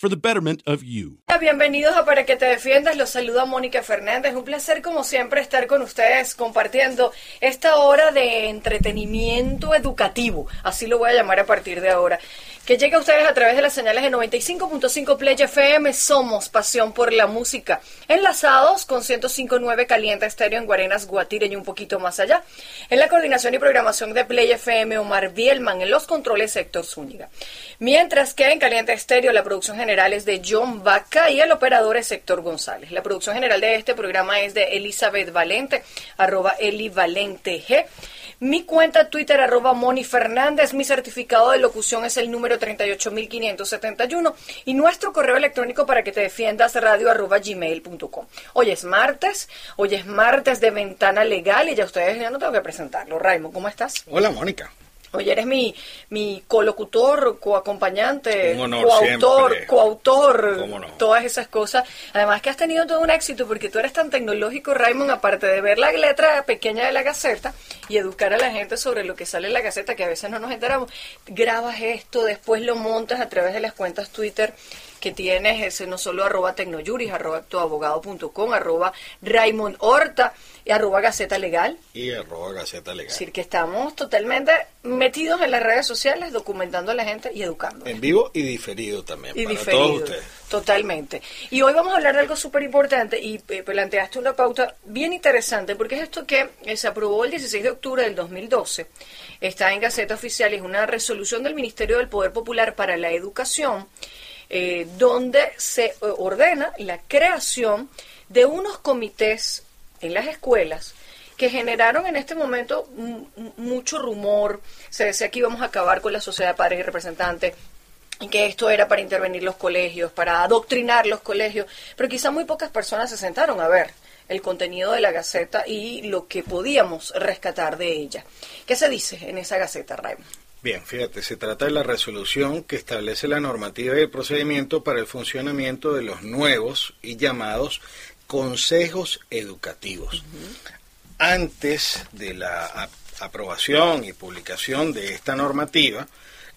for the betterment of you. Bienvenidos a Para que te defiendas. Los saluda Mónica Fernández. Un placer como siempre estar con ustedes compartiendo esta hora de entretenimiento educativo. Así lo voy a llamar a partir de ahora que llega a ustedes a través de las señales de 95.5 Play FM. Somos Pasión por la Música. Enlazados con 105.9 Caliente Estéreo en Guarenas, Guatire y un poquito más allá. En la coordinación y programación de Play FM, Omar Bielman. En los controles, Héctor Zúñiga. Mientras que en Caliente Estéreo, la producción general es de John Vaca y el operador es Héctor González. La producción general de este programa es de Elizabeth Valente, arroba Eli Valente G. Mi cuenta Twitter, arroba Moni Fernández. Mi certificado de locución es el número 38571. Y nuestro correo electrónico para que te defiendas, radio arroba gmail.com. Hoy es martes, hoy es martes de ventana legal y ya ustedes ya no tengo que presentarlo. Raimo, ¿cómo estás? Hola, Mónica. Oye, eres mi, mi colocutor, coacompañante, coautor, coautor, todas esas cosas. Además que has tenido todo un éxito porque tú eres tan tecnológico, Raymond, aparte de ver la letra pequeña de la Gaceta y educar a la gente sobre lo que sale en la Gaceta, que a veces no nos enteramos, grabas esto, después lo montas a través de las cuentas Twitter que tienes, ese no solo arroba tecnojuris, arroba tuabogado.com, arroba Raymond Horta, y arroba Gaceta Legal. Y arroba Gaceta Legal. Es decir, que estamos totalmente metidos en las redes sociales, documentando a la gente y educando. En vivo y diferido también, y para diferido, todos ustedes. Totalmente. Y hoy vamos a hablar de algo súper importante y eh, planteaste una pauta bien interesante, porque es esto que eh, se aprobó el 16 de octubre del 2012, está en Gaceta Oficial, es una resolución del Ministerio del Poder Popular para la Educación, eh, donde se ordena la creación de unos comités en las escuelas que generaron en este momento mucho rumor. Se decía que íbamos a acabar con la sociedad de padres y representantes que esto era para intervenir los colegios, para adoctrinar los colegios, pero quizá muy pocas personas se sentaron a ver el contenido de la Gaceta y lo que podíamos rescatar de ella. ¿Qué se dice en esa Gaceta, Raymond? Bien, fíjate, se trata de la resolución que establece la normativa y el procedimiento para el funcionamiento de los nuevos y llamados consejos educativos. Antes de la aprobación y publicación de esta normativa,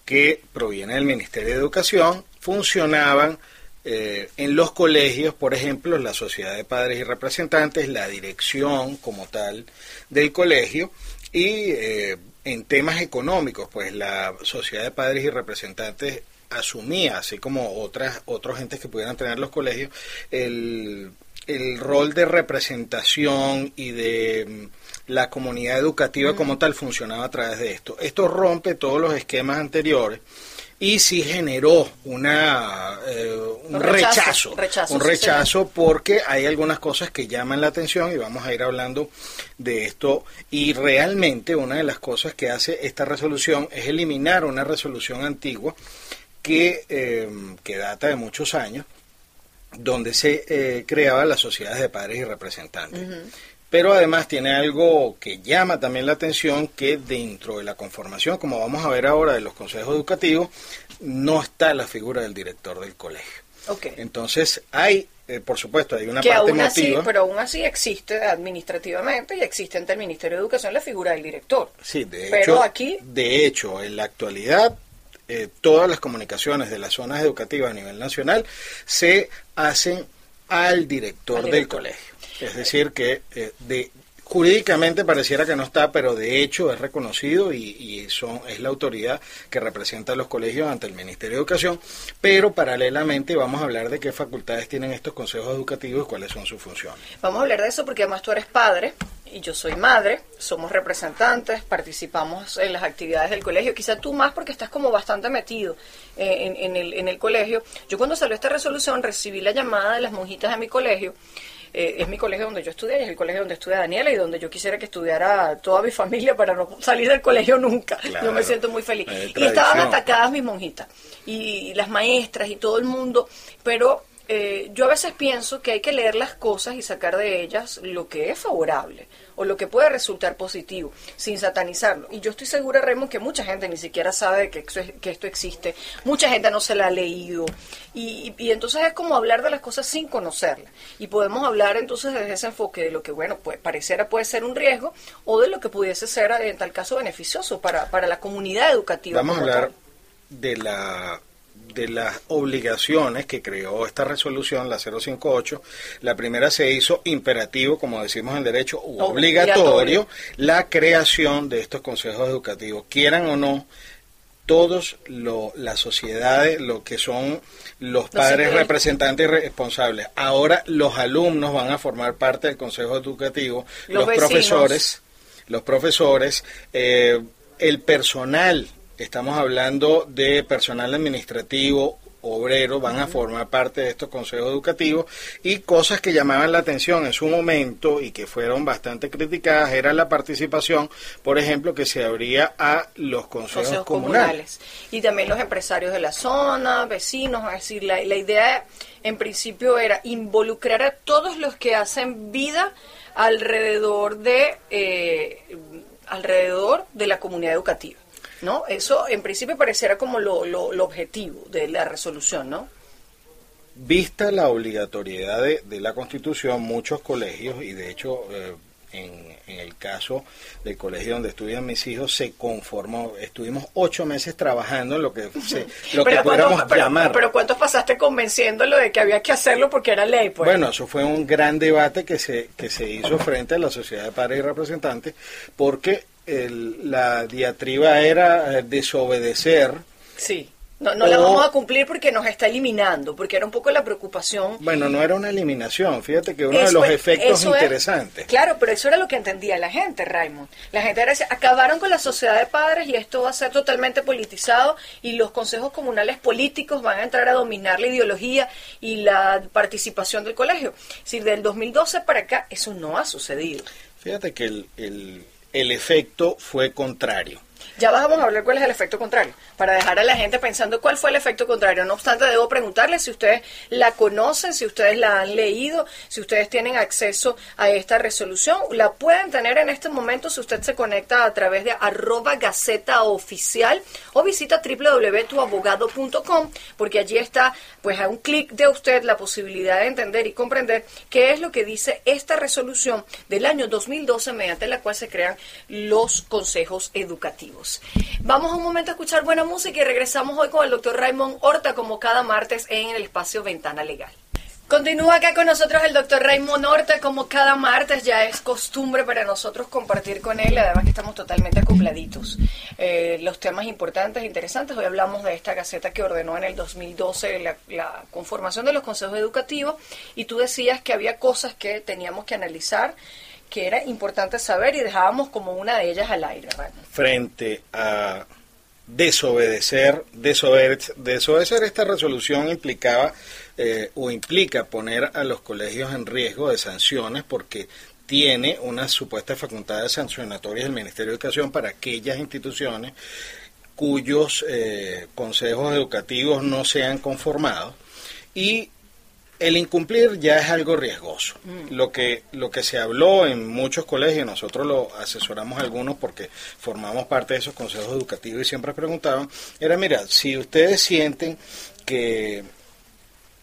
que proviene del Ministerio de Educación, funcionaban eh, en los colegios, por ejemplo, la sociedad de padres y representantes, la dirección como tal del colegio y eh, en temas económicos, pues la sociedad de padres y representantes asumía, así como otras otros entes que pudieran tener los colegios, el el rol de representación y de mm, la comunidad educativa como tal funcionaba a través de esto. Esto rompe todos los esquemas anteriores y sí generó una, eh, un, rechazo, un rechazo porque hay algunas cosas que llaman la atención y vamos a ir hablando de esto. Y realmente una de las cosas que hace esta resolución es eliminar una resolución antigua que, eh, que data de muchos años donde se eh, creaba las sociedades de padres y representantes. Pero además tiene algo que llama también la atención, que dentro de la conformación, como vamos a ver ahora, de los consejos educativos, no está la figura del director del colegio. Okay. Entonces hay, eh, por supuesto, hay una que parte aún así, pero aún así existe administrativamente y existe ante el Ministerio de Educación la figura del director. Sí, de pero hecho, aquí, de hecho, en la actualidad eh, todas las comunicaciones de las zonas educativas a nivel nacional se hacen al director, del colegio. Es decir, que eh, de jurídicamente pareciera que no está, pero de hecho es reconocido y, y son, es la autoridad que representa a los colegios ante el Ministerio de Educación, pero paralelamente vamos a hablar de qué facultades tienen estos consejos educativos y cuáles son sus funciones. Vamos a hablar de eso porque además tú eres padre y yo soy madre, somos representantes, participamos en las actividades del colegio, quizá tú más porque estás como bastante metido eh, en, el, en el colegio. Yo cuando salió esta resolución recibí la llamada de las monjitas de mi colegio eh, es mi colegio donde yo estudié, es el colegio donde estudia Daniela y donde yo quisiera que estudiara toda mi familia para no salir del colegio nunca. Yo me siento muy feliz. y estaban atacadas mis monjitas y las maestras y todo el mundo, pero eh, yo a veces pienso que hay que leer las cosas y sacar de ellas lo que es favorable o lo que puede resultar positivo, sin satanizarlo. Y yo estoy segura, Raymond, que mucha gente ni siquiera sabe que, que esto existe, mucha gente no se la ha leído. Y, y, entonces es como hablar de las cosas sin conocerlas. Y podemos hablar entonces desde ese enfoque de lo que, bueno, pues pareciera puede ser un riesgo o de lo que pudiese ser, en tal caso, beneficioso para, para la comunidad educativa. Vamos a hablar de la de las obligaciones que creó esta resolución, la 058, la primera se hizo imperativo, como decimos en derecho, obligatorio, la creación de estos consejos educativos, quieran o no, todos las sociedades, lo que son los padres representantes y responsables. Ahora los alumnos van a formar parte del consejo educativo, los, profesores, los profesores, eh, el personal estamos hablando de personal administrativo, obrero, van a formar parte de estos consejos educativos y cosas que llamaban la atención en su momento y que fueron bastante criticadas era la participación, por ejemplo, que se abría a los consejos, comunales. Y también los empresarios de la zona, vecinos, es decir, la, idea en principio era involucrar a todos los que hacen vida alrededor de, eh, alrededor de la comunidad educativa. ¿No? Eso en principio pareciera como lo, lo, objetivo de la resolución, ¿no? Vista la obligatoriedad de, la Constitución, muchos colegios, y de hecho eh, en, el caso del colegio donde estudian mis hijos, se conformó, estuvimos ocho meses trabajando en lo que, se, lo que pudiéramos llamar. Pero, ¿cuántos pasaste convenciéndolo de que había que hacerlo porque era ley? Pues? Bueno, eso fue un gran debate que se, que se hizo frente a la Sociedad de Padres y Representantes, porque el, la diatriba era eh, desobedecer. Sí. No, no la vamos a cumplir porque nos está eliminando, porque era un poco la preocupación. Bueno, no era una eliminación, fíjate que uno de los efectos interesantes. claro, pero eso era lo que entendía la gente, Raymond. La gente era, acabaron con la sociedad de padres y esto va a ser totalmente politizado y los consejos comunales políticos van a entrar a dominar la ideología y la participación del colegio. Si del 2012 para acá eso no ha sucedido. Fíjate que el el efecto fue contrario. Ya vamos a hablar cuál es el efecto contrario, para dejar a la gente pensando cuál fue el efecto contrario. No obstante, debo preguntarles si ustedes la conocen, si ustedes la han leído, si ustedes tienen acceso a esta resolución. La pueden tener en este momento si usted se conecta a través de arroba gaceta oficial o visita www.tuabogado.com, porque allí está, pues a un clic de usted, la posibilidad de entender y comprender qué es lo que dice esta resolución del año 2012 mediante la cual se crean los consejos educativos. Vamos un momento a escuchar buena música y regresamos hoy con el doctor Raymond Horta como cada martes en el espacio Ventana Legal. Continúa acá con nosotros el doctor Raymond Horta, como cada martes ya es costumbre para nosotros compartir con él, además que estamos totalmente acopladitos. Eh, los temas importantes interesantes, hoy hablamos de esta gaceta que ordenó en el 2012 la, la, conformación de los consejos educativos y tú decías que había cosas que teníamos que analizar que era importante saber y dejábamos como una de ellas al aire. Frente a desobedecer, desobedecer, desobedecer esta resolución implicaba eh, o implica poner a los colegios en riesgo de sanciones porque tiene unas supuestas facultades sancionatorias del Ministerio de Educación para aquellas instituciones cuyos eh, consejos educativos no sean conformados y el incumplir ya es algo riesgoso. Mm. Lo que lo que se habló en muchos colegios, nosotros lo asesoramos algunos porque formamos parte de esos consejos educativos y siempre preguntaban, era mira, si ustedes sienten que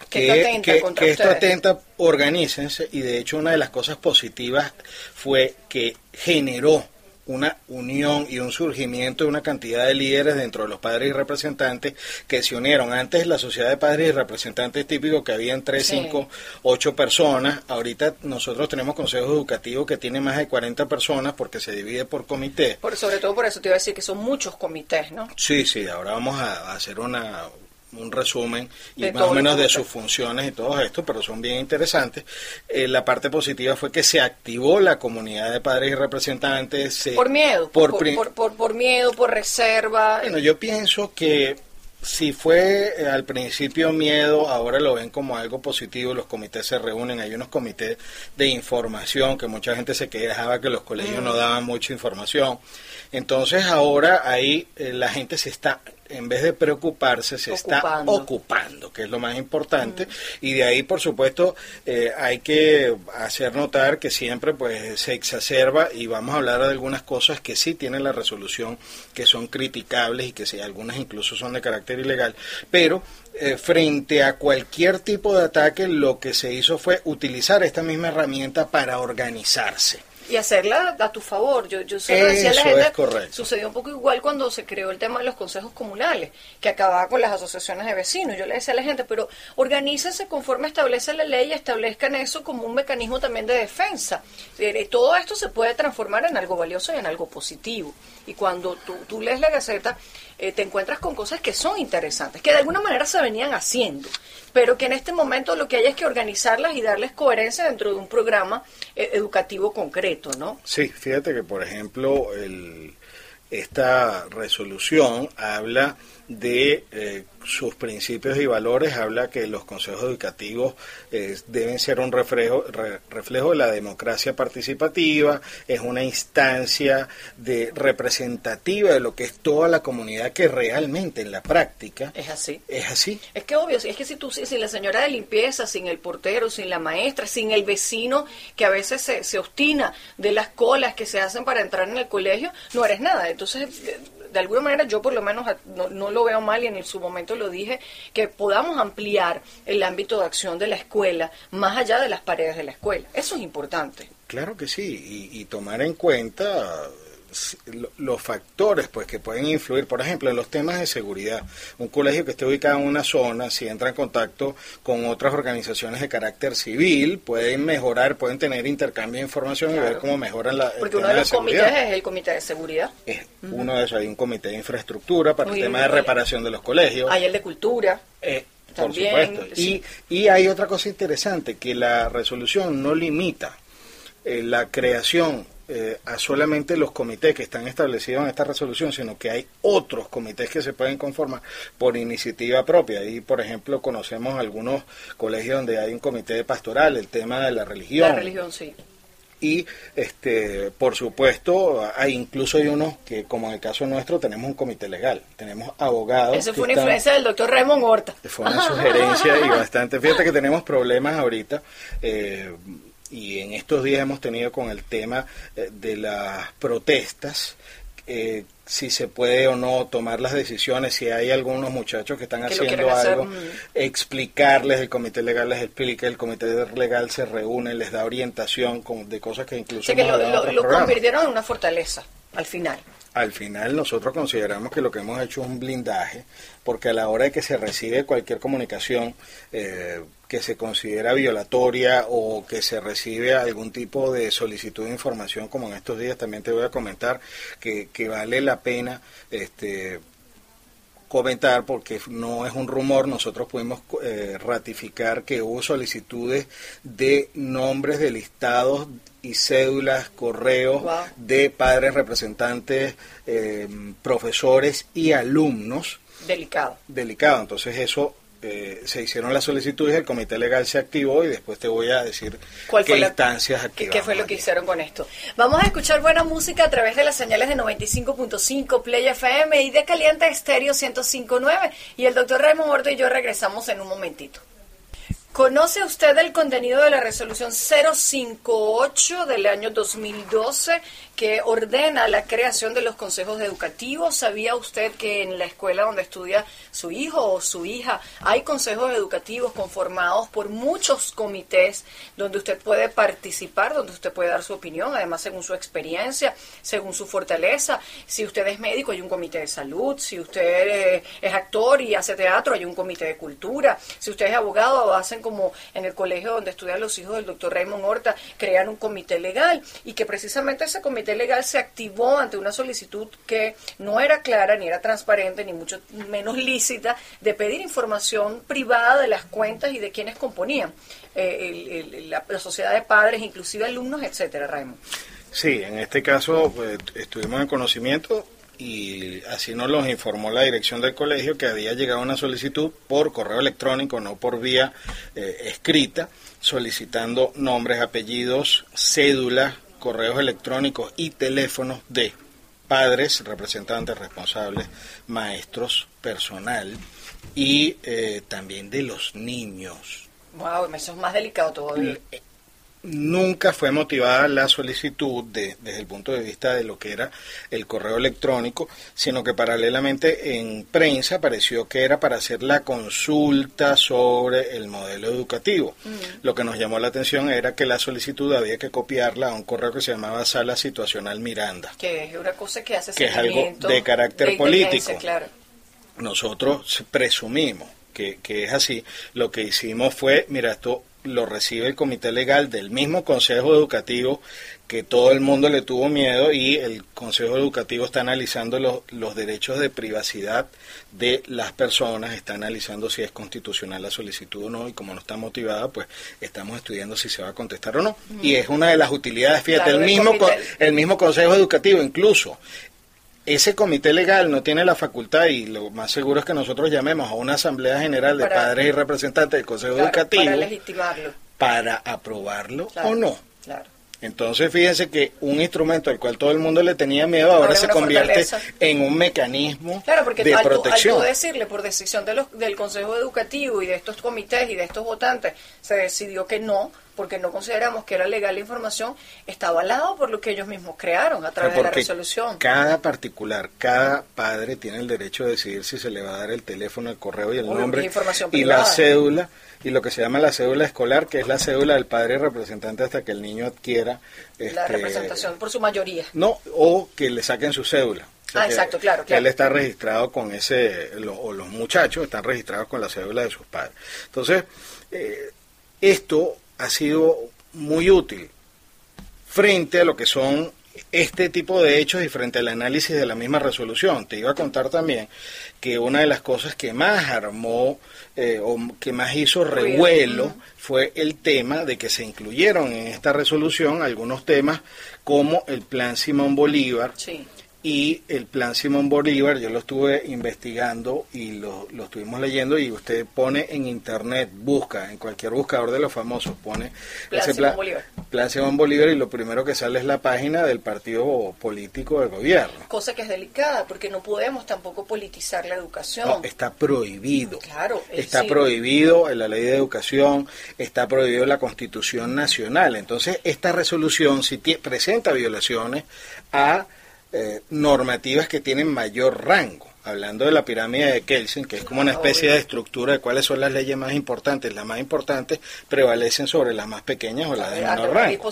que, que, esto atenta, organícense y de hecho una de las cosas positivas fue que generó una unión y un surgimiento de una cantidad de líderes dentro de los padres y representantes que se unieron. Antes la sociedad de padres y representantes típico que habían 3, 5, 8 personas. Ahorita nosotros tenemos consejos educativos que tienen más de 40 personas porque se divide por comité. Por, sobre todo por eso te iba a decir que son muchos comités, ¿no? Sí, sí, ahora vamos a hacer una un resumen y más o menos de sus funciones y todo esto, pero son bien interesantes. Eh, la parte positiva fue que se activó la comunidad de padres y representantes. por miedo, por, por, por, miedo, por reserva. Bueno, yo pienso que si fue eh, al principio miedo, ahora lo ven como algo positivo, los comités se reúnen, hay unos comités de información que mucha gente se quejaba que los colegios no mm. daban mucha información. Entonces ahora ahí eh, la gente se está en vez de preocuparse, se está ocupando, que es lo más importante. Y de ahí, por supuesto, eh, hay que hacer notar que siempre pues se exacerba y vamos a hablar de algunas cosas que sí tienen la resolución, que son criticables y que sí, algunas incluso son de carácter ilegal. Pero eh, frente a cualquier tipo de ataque, lo que se hizo fue utilizar esta misma herramienta para organizarse y hacerla a tu favor. Yo, yo solo decía a la gente, sucedió un poco igual cuando se creó el tema de los consejos comunales, que acababa con las asociaciones de vecinos. Yo le decía a la gente, pero organícense conforme establece la ley y establezcan eso como un mecanismo también de defensa. Eh, todo esto se puede transformar en algo valioso y en algo positivo. Y cuando tú, tú lees la Gaceta, eh, te encuentras con cosas que son interesantes, que de alguna manera se venían haciendo, pero que en este momento lo que hay es que organizarlas y darles coherencia dentro de un programa eh, educativo concreto, ¿no? Sí, fíjate que, por ejemplo, el, esta resolución habla de eh, sus principios y valores, habla que los consejos educativos eh, deben ser un reflejo, reflejo de la democracia participativa, es una instancia de representativa de lo que es toda la comunidad que realmente en la práctica es así. Es así. Es que obvio, es que si tú sin la señora de limpieza, sin el portero, sin la maestra, sin el vecino que a veces se, se obstina de las colas que se hacen para entrar en el colegio, no eres nada. Entonces de alguna manera yo por lo menos no, lo veo mal y en su momento lo dije, que podamos ampliar el ámbito de acción de la escuela más allá de las paredes de la escuela. Eso es importante. Claro que sí, y tomar en cuenta los factores pues que pueden influir, por ejemplo, en los temas de seguridad. Un colegio que esté ubicado en una zona, si entra en contacto con otras organizaciones de carácter civil, pueden mejorar, pueden tener intercambio de información y ver cómo mejoran la Porque uno de los comités es el comité de seguridad. Es uno de esos, hay un comité de infraestructura para el tema de reparación de los colegios. Hay el de cultura. Eh, por supuesto. Y, y hay otra cosa interesante, que la resolución no limita eh, la creación eh, a solamente los comités que están establecidos en esta resolución, sino que hay otros comités que se pueden conformar por iniciativa propia. Y, por ejemplo, conocemos algunos colegios donde hay un comité pastoral, el tema de la religión. La religión, sí. Y, este, por supuesto, hay incluso hay unos que, como en el caso nuestro, tenemos un comité legal, tenemos abogados. Eso fue una influencia del doctor Raymond Horta. Fue una sugerencia y bastante. Fíjate que tenemos problemas ahorita. Eh, y en estos días hemos tenido con el tema eh, de las protestas, eh, si se puede o no tomar las decisiones, si hay algunos muchachos que están haciendo algo, mm. explicarles, el comité legal les explica, el comité legal se reúne, les da orientación de cosas que incluso... que lo convirtieron en una fortaleza al final al final nosotros consideramos que lo que hemos hecho es un blindaje, porque a la hora de que se recibe cualquier comunicación eh, que se considera violatoria o que se recibe algún tipo de solicitud de información, como en estos días también te voy a comentar, que, que vale la pena este, comentar porque no es un rumor, nosotros pudimos eh, ratificar que hubo solicitudes de nombres de listados y cédulas, correos de padres representantes, eh, profesores y alumnos. Delicado. Delicado, entonces eso eh, se hicieron las solicitudes, el comité legal se activó y después te voy a decir qué instancias activaron. ¿Qué fue lo que hicieron con esto? Vamos a escuchar buena música a través de las señales de 95.5 Play FM y de Caliente Estéreo 105.9 y el doctor Raymond Ordo y yo regresamos en un momentito. ¿Conoce usted el contenido de la resolución 058 del año 2012 que ordena la creación de los consejos educativos? ¿Sabía usted que en la escuela donde estudia su hijo o su hija hay consejos educativos conformados por muchos comités donde usted puede participar, donde usted puede dar su opinión, además según su experiencia, según su fortaleza? Si usted es médico, hay un comité de salud. Si usted eh, es actor y hace teatro, hay un comité de cultura. Si usted es abogado, hacen como en el colegio donde estudian los hijos del doctor Raymond Horta, crean un comité legal y que precisamente ese comité legal se activó ante una solicitud que no era clara, ni era transparente, ni mucho menos lícita, de pedir información privada de las cuentas y de quienes componían eh, la, sociedad de padres, inclusive alumnos, etcétera, Raymond. Sí, en este caso pues, estuvimos en conocimiento y así nos los informó la dirección del colegio que había llegado una solicitud por correo electrónico, no por vía eh, escrita, solicitando nombres, apellidos, cédulas, correos electrónicos y teléfonos de padres, representantes responsables, maestros, personal y eh, también de los niños. Wow, eso es más delicado todavía. Nunca fue motivada la solicitud de, desde el punto de vista de lo que era el correo electrónico, sino que paralelamente en prensa pareció que era para hacer la consulta sobre el modelo educativo. Mm. Lo que nos llamó la atención era que la solicitud había que copiarla a un correo que se llamaba Sala Situacional Miranda. Que es una cosa que hace Que es algo de carácter político. Nosotros presumimos que, que es así. Lo que hicimos fue, mira, esto lo recibe el comité legal del mismo consejo educativo que todo el mundo le tuvo miedo y el consejo educativo está analizando los, los derechos de privacidad de las personas, está analizando si es constitucional la solicitud o no y como no está motivada, pues estamos estudiando si se va a contestar o no. Y es una de las utilidades, fíjate, el, mismo, el mismo consejo educativo incluso ese comité legal no tiene la facultad y lo más seguro es que nosotros llamemos a una asamblea general de padres y representantes del Consejo Educativo para legitimarlo, para aprobarlo o no. Entonces fíjense que un instrumento al cual todo el mundo le tenía miedo ahora, se convierte en un mecanismo claro, porque de al, protección. Al decirle por decisión de los, del Consejo Educativo y de estos comités y de estos votantes, se decidió que no, porque no consideramos que era legal la información, está avalado por lo que ellos mismos crearon a través de la resolución. Cada particular, cada padre tiene el derecho de decidir si se le va a dar el teléfono, el correo y el nombre y la cédula y lo que se llama la cédula escolar, que es la cédula del padre representante hasta que el niño adquiera la este, representación por su mayoría. No, o que le saquen su cédula. ah, exacto, claro, claro. Él está registrado con ese, o los muchachos están registrados con la cédula de sus padres. Entonces, eh, esto ha sido muy útil frente a lo que son este tipo de hechos y frente al análisis de la misma resolución. Te iba a contar también que una de las cosas que más armó eh, o que más hizo revuelo fue el tema de que se incluyeron en esta resolución algunos temas como el plan Simón Bolívar, sí y el plan Simón Bolívar, yo lo estuve investigando y lo, lo, estuvimos leyendo y usted pone en internet, busca, en cualquier buscador de los famosos, pone plan ese Simón Bolívar. plan Simón Bolívar y lo primero que sale es la página del partido político del gobierno. Cosa que es delicada porque no podemos tampoco politizar la educación. No, está prohibido. Claro. Está prohibido en la ley de educación, está prohibido en la constitución nacional. Entonces, esta resolución si presenta violaciones a eh, normativas que tienen mayor rango hablando de la pirámide de Kelsen, que es como una especie de estructura de cuáles son las leyes más importantes, las más importantes prevalecen sobre las más pequeñas o las de menor rango.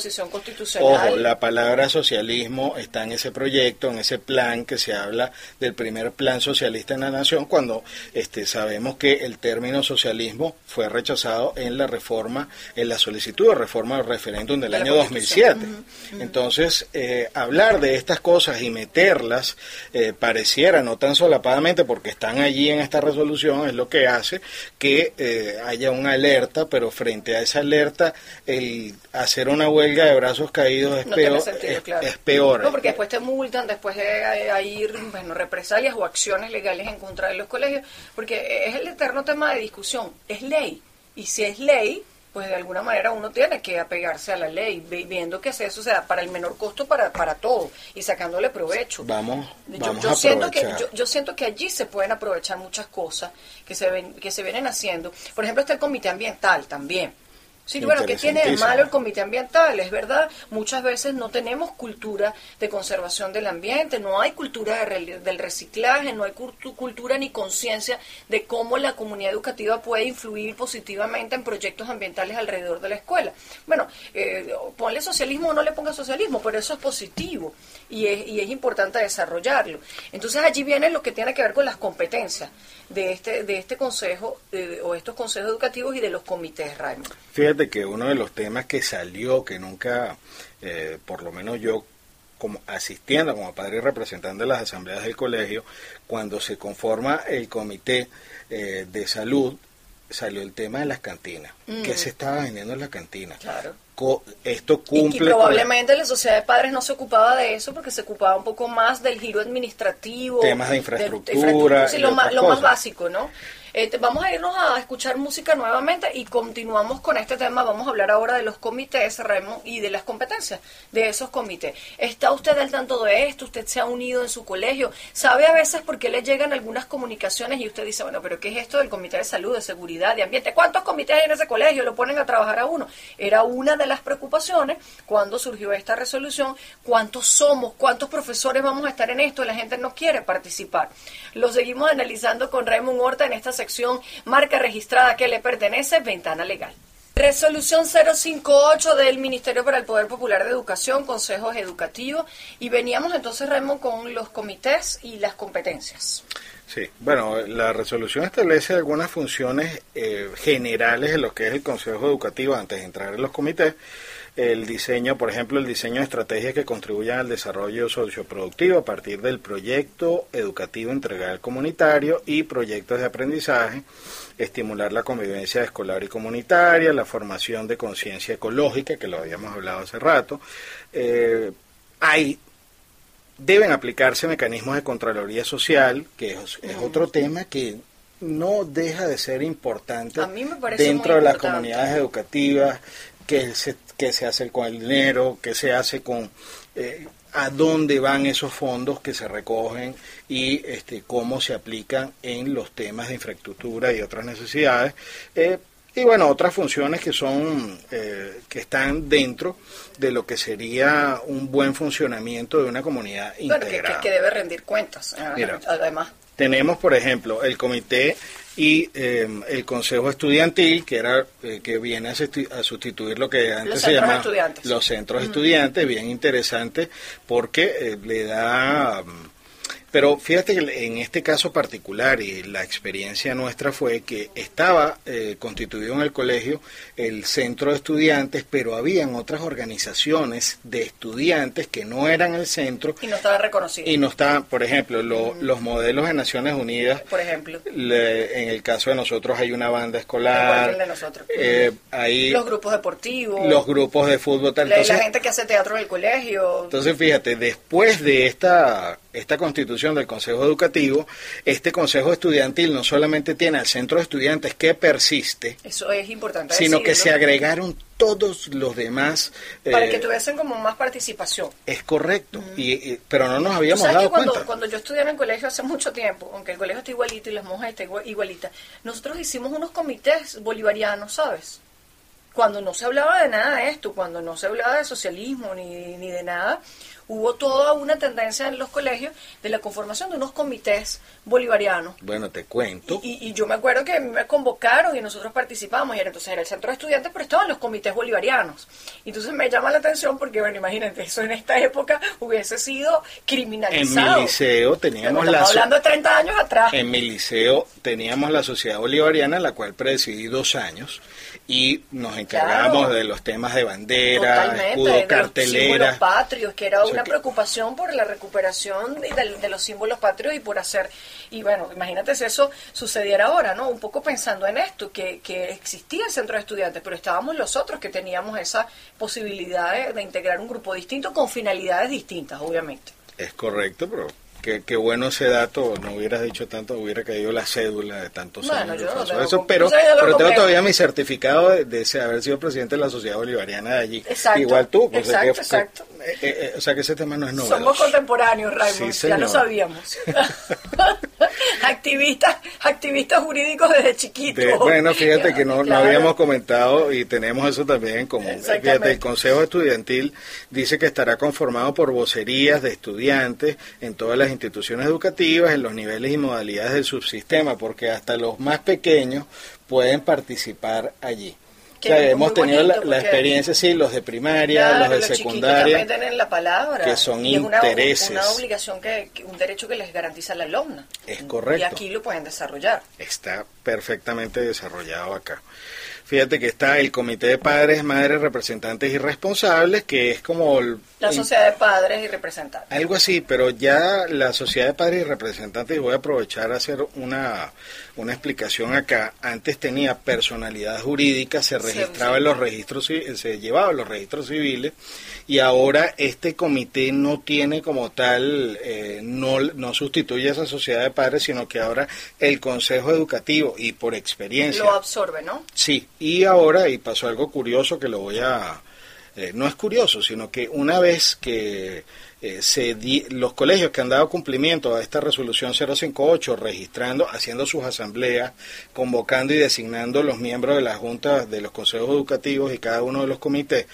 Ojo, la palabra socialismo está en ese proyecto, en ese plan que se habla del primer plan socialista en la nación, cuando este, sabemos que el término socialismo fue rechazado en la reforma, en la solicitud de reforma del referéndum del año 2007. Entonces, eh, hablar de estas cosas y meterlas eh, pareciera no tan porque están allí en esta resolución, es lo que hace que eh, haya una alerta, pero frente a esa alerta, el hacer una huelga de brazos caídos es, peor, es, peor. No, porque después te multan, después de ir bueno, represalias o acciones legales en contra de los colegios, porque es el eterno tema de discusión. Es ley. Y si es ley, pues de alguna manera uno tiene que apegarse a la ley, viendo que eso sea para el menor costo para, para todo y sacándole provecho. Vamos, yo, yo siento que yo, yo, siento que allí se pueden aprovechar muchas cosas que se ven que se vienen haciendo. Por ejemplo, está el comité ambiental también Sí, bueno, ¿qué tiene de malo el comité ambiental? Es verdad, muchas veces no tenemos cultura de conservación del ambiente, no hay cultura del reciclaje, no hay cultura ni conciencia de cómo la comunidad educativa puede influir positivamente en proyectos ambientales alrededor de la escuela. Bueno, eh, ponle socialismo o no le ponga socialismo, pero eso es positivo y es, y es importante desarrollarlo. Entonces allí viene lo que tiene que ver con las competencias de este, de este consejo eh, o estos consejos educativos y de los comités, Raymond. Fíjate que uno de los temas que salió, que nunca, eh, por lo menos yo como asistiendo como padre y representante de las asambleas del colegio, cuando se conforma el comité eh, de salud, salió el tema de las cantinas. ¿Qué mm. se estaba vendiendo en la cantina? Claro esto cumple. Y, probablemente la... sociedad de padres no se ocupaba de eso porque se ocupaba un poco más del giro administrativo. Temas de infraestructura. lo, más, lo más básico, ¿no? Eh, vamos a irnos a escuchar música nuevamente y continuamos con este tema. Vamos a hablar ahora de los comités, Remo, y de las competencias de esos comités. ¿Está usted al tanto de esto? ¿Usted se ha unido en su colegio? ¿Sabe a veces por qué le llegan algunas comunicaciones y usted dice, bueno, pero ¿qué es esto del comité de salud, de seguridad, de ambiente? ¿Cuántos comités hay en ese colegio? Lo ponen a trabajar a uno. Era una de las preocupaciones cuando surgió esta resolución. ¿Cuántos somos? ¿Cuántos profesores vamos a estar en esto? La gente no quiere participar. Lo seguimos analizando con Raymond Horta en esta sección marca registrada que le pertenece, ventana legal. Resolución 058 del Ministerio para el Poder Popular de Educación, consejos educativos, y veníamos entonces, Remo, con los comités y las competencias. Sí, bueno, la resolución establece algunas funciones eh, generales en lo que es el Consejo Educativo antes de entrar en los comités. El diseño, por ejemplo, el diseño de estrategias que contribuyan al desarrollo socioproductivo a partir del proyecto educativo integral comunitario y proyectos de aprendizaje, estimular la convivencia escolar y comunitaria, la formación de conciencia ecológica, que lo habíamos hablado hace rato. Eh, hay Deben aplicarse mecanismos de Contraloría Social, que es, otro tema que no deja de ser importante dentro de las comunidades educativas, que se, que se hace con el dinero, que se hace con eh, a dónde van esos fondos que se recogen y este, cómo se aplican en los temas de infraestructura y otras necesidades. Eh, y bueno, otras funciones que son, eh, que están dentro de lo que sería un buen funcionamiento de una comunidad integrada. Que, debe rendir cuentas, además. Tenemos, por ejemplo, el comité y em, el consejo estudiantil, que era eh, que viene a, sustituir lo que antes se llamaba los centros estudiantes, bien interesante, porque le da... Pero fíjate que en este caso particular y la experiencia nuestra fue que estaba eh, constituido en el colegio el centro de estudiantes, pero habían otras organizaciones de estudiantes que no eran el centro. Y no estaban reconocidos. Y no estaban, por ejemplo, los modelos de Naciones Unidas. Por ejemplo. en el caso de nosotros hay una banda escolar. de nosotros. Eh, los grupos deportivos. Los grupos de fútbol. Tal. la gente que hace teatro en el colegio. Entonces, fíjate, después de esta esta constitución del Consejo Educativo, este Consejo Estudiantil no solamente tiene al centro de estudiantes que persiste, eso es importante, sino que se agregaron todos los demás para que eh, tuviesen como más participación. Es correcto, y, pero no nos habíamos dado cuando, cuenta. Cuando yo estudié en el colegio hace mucho tiempo, aunque el colegio está igualito y las monjas están igualitas, nosotros hicimos unos comités bolivarianos, ¿sabes? Cuando no se hablaba de nada de esto, cuando no se hablaba de socialismo ni, ni de nada, hubo toda una tendencia en los colegios de la conformación de unos comités bolivarianos. Bueno, te cuento. Y, yo me acuerdo que me convocaron y nosotros participamos, y era, entonces era el centro de estudiantes, pero estaban los comités bolivarianos. Entonces me llama la atención porque, bueno, imagínate, eso en esta época hubiese sido criminalizado. En mi liceo teníamos la... hablando de 30 años atrás. En mi liceo teníamos la Sociedad Bolivariana, la cual presidí dos años, y nos encargábamos de los temas de bandera, escudo, cartelera. Los patrios, que era una preocupación por la recuperación de, los símbolos patrios y por hacer. Y bueno, imagínate si eso sucediera ahora, ¿no? Un poco pensando en esto, que, que existía el centro de estudiantes, pero estábamos los otros que teníamos esa posibilidad de, integrar un grupo distinto con finalidades distintas, obviamente. Es correcto, pero Qué, qué bueno ese dato, no hubieras dicho tanto, hubiera caído la cédula de tantos Bueno, años. no tengo eso, pero pero tengo todavía mi certificado de, de haber sido presidente de la Sociedad Bolivariana de allí. Exacto, Igual tú. sea exacto, que- exacto. eh, eh, eh, o sea que ese tema no es novedoso. Somos contemporáneos, Raymond, Sí, ya lo sabíamos. activistas, activistas jurídicos desde chiquitos. De- bueno, fíjate que no, no habíamos comentado y tenemos eso también en común. Fíjate, el Consejo Estudiantil dice que estará conformado por vocerías de estudiantes en todas las instituciones educativas, en los niveles y modalidades del subsistema, porque hasta los más pequeños pueden participar allí. Que hemos tenido la, bonito, la porque- experiencia, sí, los de primaria, Claro, los de secundaria. tienen la palabra. que son y es una- intereses. Una, obligación, que, que- un derecho que les garantiza la alumna. Es correcto. Y aquí lo pueden desarrollar. está perfectamente desarrollado acá. Fíjate que está el Comité de Padres, Madres, Representantes y Responsables, que es como el- La sociedad de padres y representantes. algo así, pero ya la Sociedad de Padres y Representantes, y voy a aprovechar a hacer una, una explicación acá, antes tenía personalidad jurídica, se registraba en los registros, ci- se llevaba en los registros civiles, y ahora este comité no tiene como tal, eh, no, no sustituye a esa Sociedad de Padres, sino que ahora el Consejo Educativo, y por experiencia, Lo absorbe, ¿no? Sí, y ahora, y pasó algo curioso que lo voy a... eh, no es curioso, sino que una vez que eh, se di- los colegios que han dado cumplimiento a esta resolución 058, registrando, haciendo sus asambleas, convocando y designando los miembros de las juntas de los consejos educativos y cada uno de los comités,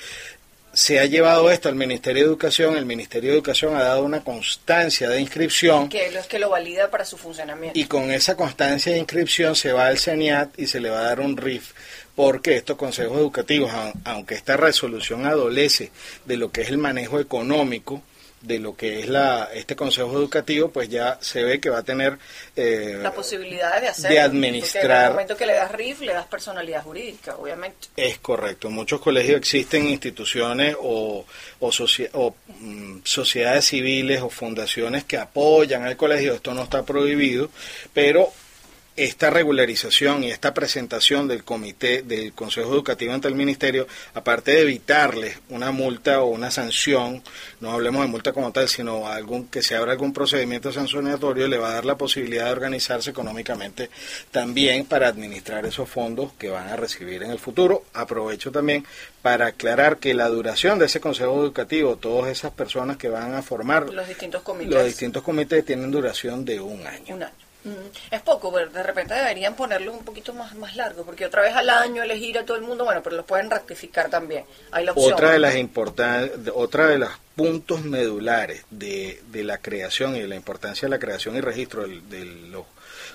se ha llevado esto al Ministerio de Educación, el Ministerio de Educación ha dado una constancia de inscripción. Que es lo que lo valida para su funcionamiento. y con esa constancia de inscripción se va al CENIAT y se le va a dar un RIF porque estos consejos educativos, aun- aunque esta resolución adolece de lo que es el manejo económico, de lo que es la este consejo educativo, pues ya se ve que va a tener eh, la posibilidad de hacer. de administrar. En el momento que le das RIF, le das personalidad jurídica, obviamente. Es correcto. En muchos colegios existen instituciones o, o, socie- o, mm, sociedades civiles o fundaciones que apoyan al colegio. Esto no está prohibido, pero esta regularización y esta presentación del comité del Consejo Educativo ante el Ministerio, aparte de evitarles una multa o una sanción, no hablemos de multa como tal, sino algún que se abra algún procedimiento sancionatorio, le va a dar la posibilidad de organizarse económicamente también para administrar esos fondos que van a recibir en el futuro. Aprovecho también para aclarar que la duración de ese Consejo Educativo, todas esas personas que van a formar Los distintos comités. los distintos comités tienen duración de un año. Un año. Mm, Es poco, pero de repente deberían ponerlo un poquito más, más largo, porque otra vez al año elegir a todo el mundo, bueno, pero lo pueden rectificar también. Hay la opción. Otra de las importan- de- otra de los puntos medulares de, de la creación y de la importancia de la creación y registro del- de los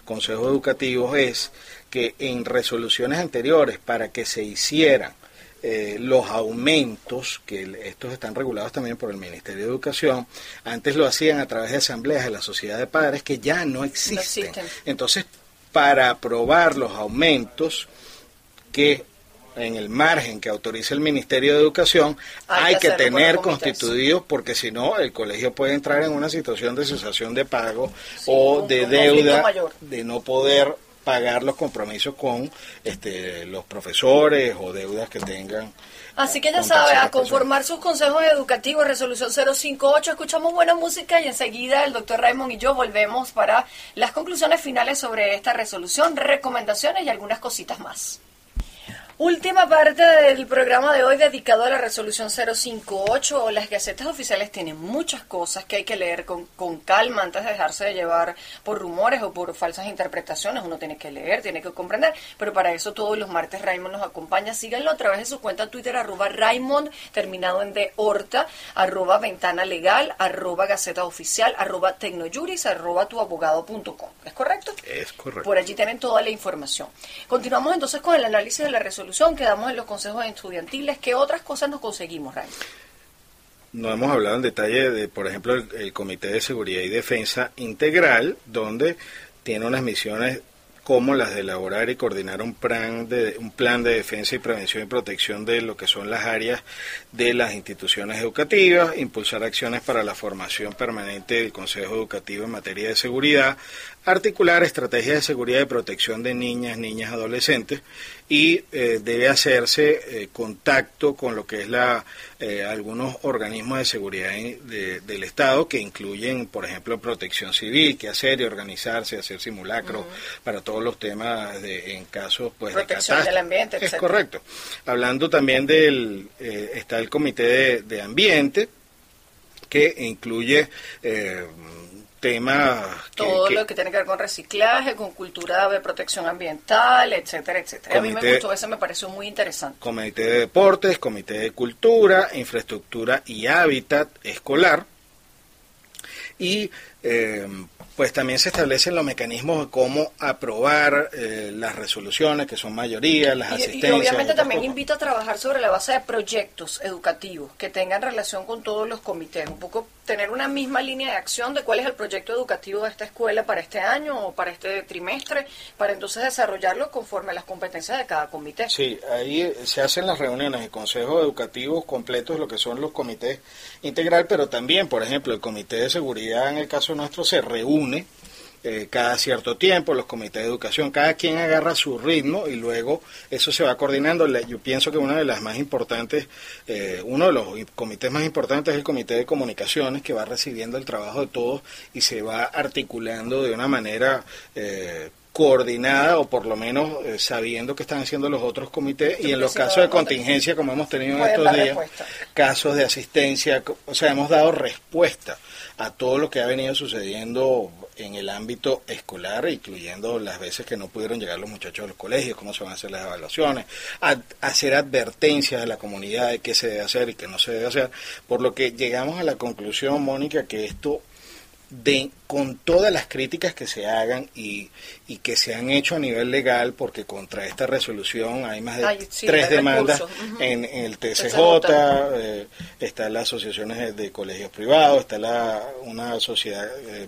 consejos educativos es que en resoluciones anteriores para que se hicieran eh, los aumentos, que estos están regulados también por el Ministerio de Educación, antes lo hacían a través de asambleas de la sociedad de padres que ya no existen. existen. Entonces, para aprobar los aumentos que en el margen que autoriza el Ministerio de Educación Hay hay, que tener constituidos porque si no el colegio puede entrar en una situación de cesación de pago Sí, o de deuda mayor. de no poder pagar los compromisos con este, los profesores o deudas que tengan. Así que ya sabe, a conformar sus consejos educativos, resolución 058, escuchamos buena música y enseguida el doctor Raymond y yo volvemos para las conclusiones finales sobre esta resolución, recomendaciones y algunas cositas más. Última parte del programa de hoy dedicado a la resolución 058. Las gacetas oficiales tienen muchas cosas que hay que leer con, con calma antes de dejarse de llevar por rumores o por falsas interpretaciones. Uno tiene que leer, tiene que comprender, pero para eso todos los martes Raymond nos acompaña. Síganlo a través de su cuenta Twitter, arroba Raymond, terminado en de Horta, arroba Ventana Legal, arroba Gaceta Oficial, arroba Tecnojuris, arroba tuabogado.com. ¿Es correcto? Es correcto. Por allí tienen toda la información. Continuamos entonces con el análisis de la resolución. Quedamos en los consejos estudiantiles. ¿Qué otras cosas nos conseguimos, Ray? No hemos hablado en detalle de, por ejemplo, el, el Comité de Seguridad y Defensa Integral, donde tiene unas misiones como las de elaborar y coordinar un plan de un plan de defensa y prevención y protección de lo que son las áreas de las instituciones educativas, impulsar acciones para la formación permanente del Consejo Educativo en materia de seguridad, articular estrategias de seguridad y protección de niñas, niñas, adolescentes y eh, debe hacerse eh, contacto con lo que es la eh, algunos organismos de seguridad del Estado que incluyen, por ejemplo, protección civil, que hacer y organizarse, hacer simulacros para todos los temas de, en casos pues protección del ambiente, Es correcto. Hablando también del está el comité de, ambiente que incluye temas... Todo lo que tiene que ver con reciclaje, con cultura de protección ambiental, etcétera, etcétera. a mí me gustó, eso me pareció muy interesante. Comité de deportes, comité de cultura, infraestructura y hábitat escolar. Y eh, pues también se establecen los mecanismos de cómo aprobar eh, las resoluciones, que son mayoría, las asistencias. Y obviamente también invito a trabajar sobre la base de proyectos educativos que tengan relación con todos los comités, un poco tener una misma línea de acción de cuál es el proyecto educativo de esta escuela para este año o para este trimestre, para entonces desarrollarlo conforme a las competencias de cada comité. Sí, ahí se hacen las reuniones y consejos educativos completos, lo que son los comités integral, pero también, por ejemplo, el comité de seguridad en el caso nuestro se reúne eh, cada cierto tiempo, los comités de educación, cada quien agarra su ritmo y luego eso se va coordinando. Yo pienso que una de las más importantes, eh, uno de los comités más importantes es el comité de comunicaciones que va recibiendo el trabajo de todos y se va articulando de una manera eh, coordinada o por lo menos sabiendo que están haciendo los otros comités y en los casos de contingencia como hemos tenido en estos días, casos de asistencia, o sea, hemos dado respuesta a todo lo que ha venido sucediendo en el ámbito escolar, incluyendo las veces que no pudieron llegar los muchachos a los colegios, cómo se van a hacer las evaluaciones, hacer advertencias a la comunidad de qué se debe hacer y qué no se debe hacer, por lo que llegamos a la conclusión, Mónica, que esto de, con todas las críticas que se hagan y, y, que se han hecho a nivel legal, porque contra esta resolución hay más de tres demandas en, el TCJ, eh, está las asociaciones de, colegios privados, está la, una sociedad... Eh,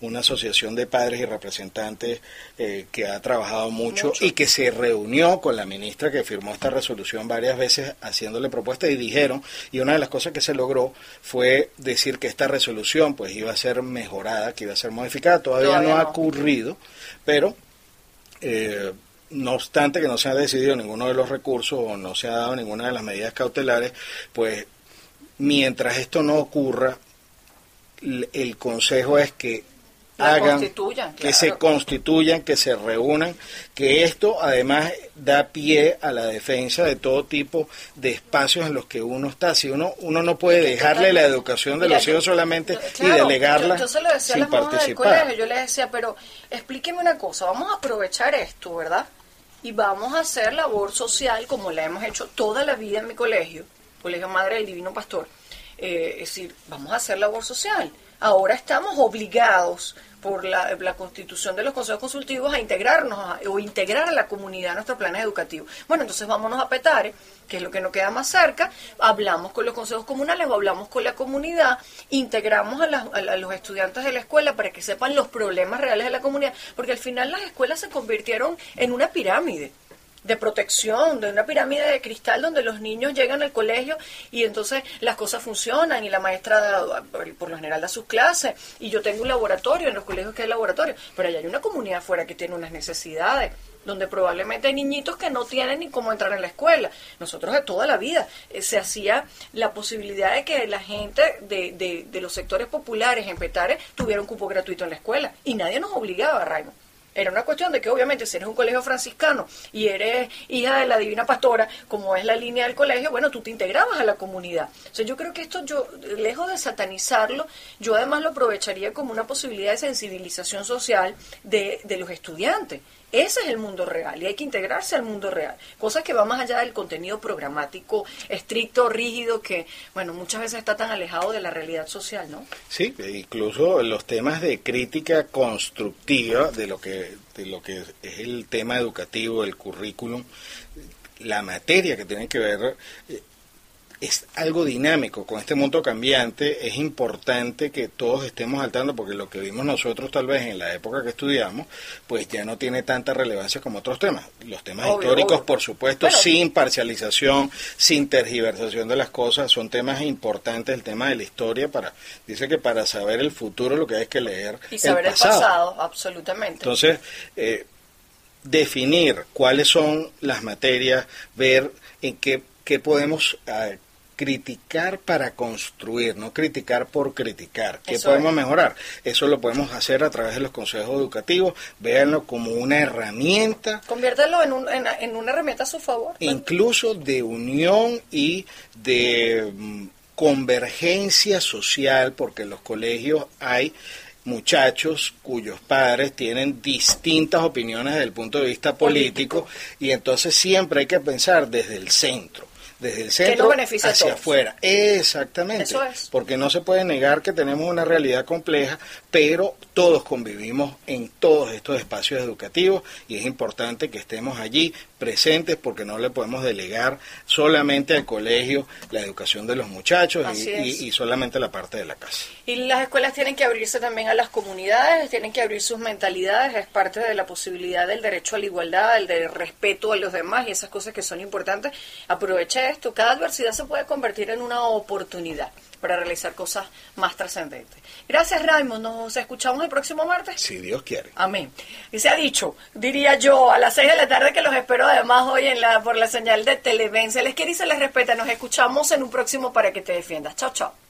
una asociación de padres y representantes eh, que ha trabajado mucho, y que se reunió con la ministra que firmó esta resolución varias veces haciéndole propuestas y dijeron, y una de las cosas que se logró fue decir que esta resolución pues iba a ser mejorada, que iba a ser modificada, todavía, no, ha ocurrido, pero... Eh, no obstante que no se ha decidido ninguno de los recursos o no se ha dado ninguna de las medidas cautelares, pues mientras esto no ocurra, el consejo es que hagan, que se constituyan, que se reúnan, que esto además da pie a la defensa de todo tipo de espacios en los que uno está. Si uno uno no puede dejarle la educación de los hijos solamente y delegarla yo, se lo decía sin a participar. Colegio, yo le decía, pero explíqueme una cosa, vamos a aprovechar esto, ¿verdad? Y vamos a hacer labor social como la hemos hecho toda la vida en mi colegio, Colegio Madre del Divino Pastor. Eh, es decir, vamos a hacer labor social. Ahora estamos obligados por la, constitución de los consejos consultivos a integrarnos o integrar a la comunidad a nuestros planes educativos. Bueno, entonces vámonos a Petare, que es lo que nos queda más cerca, hablamos con los consejos comunales o hablamos con la comunidad, integramos a, a, los estudiantes de la escuela para que sepan los problemas reales de la comunidad, porque al final las escuelas se convirtieron en una pirámide de protección, de una pirámide de cristal donde los niños llegan al colegio y entonces las cosas funcionan y la maestra por lo general da sus clases y yo tengo un laboratorio en los colegios que hay laboratorio, pero hay una comunidad afuera que tiene unas necesidades donde probablemente hay niñitos que no tienen ni cómo entrar en la escuela. Nosotros de toda la vida eh, se hacía la posibilidad de que la gente de, de, de los sectores populares en Petare tuviera un cupo gratuito en la escuela y nadie nos obligaba, Raymond. Era una cuestión de que obviamente si eres un colegio franciscano y eres hija de la divina pastora, como es la línea del colegio, bueno, tú te integrabas a la comunidad. O sea, yo creo que esto yo, lejos de satanizarlo, yo además lo aprovecharía como una posibilidad de sensibilización social de, de los estudiantes. Ese es el mundo real y hay que integrarse al mundo real. Cosas que va más allá del contenido programático estricto, rígido, que, bueno, muchas veces está tan alejado de la realidad social, ¿no? Sí, incluso los temas de crítica constructiva de lo que, de lo que es el tema educativo, el currículum, la materia que tiene que ver eh, es algo dinámico, con este mundo cambiante es importante que todos estemos saltando porque lo que vimos nosotros tal vez en la época que estudiamos, pues ya no tiene tanta relevancia como otros temas. Los temas históricos, por supuesto, sin parcialización, sin tergiversación de las cosas, son temas importantes, el tema de la historia, para dice que para saber el futuro lo que hay que leer y saber el pasado, absolutamente. Entonces, eh, definir cuáles son las materias, ver en qué, qué podemos ah, criticar para construir, no criticar por criticar. ¿Qué Eso podemos es. mejorar? Eso lo podemos hacer a través de los consejos educativos, véanlo como una herramienta Conviértelo en, un- en, en una herramienta a su favor. incluso de unión y de mm, convergencia social, porque en los colegios hay muchachos cuyos padres tienen distintas opiniones desde el punto de vista político, y entonces siempre hay que pensar desde el centro. Desde el centro hacia todos. afuera. Exactamente. Eso es. Porque no se puede negar que tenemos una realidad compleja, pero todos convivimos en todos estos espacios educativos y es importante que estemos allí presentes porque no le podemos delegar solamente al colegio la educación de los muchachos y, solamente la parte de la casa. Y las escuelas tienen que abrirse también a las comunidades, tienen que abrir sus mentalidades, es parte de la posibilidad del derecho a la igualdad, el de respeto a los demás y esas cosas que son importantes. Aproveche esto, cada adversidad se puede convertir en una oportunidad para realizar cosas más trascendentes. Gracias Raymond, nos escuchamos el próximo martes. Si Dios quiere. Amén. Y se ha dicho, diría yo, a las 6 de la tarde que los espero además hoy en la por la señal de Televen. Se les quiere y se les respeta. Nos escuchamos en un próximo para que te defiendas. Chao, chao.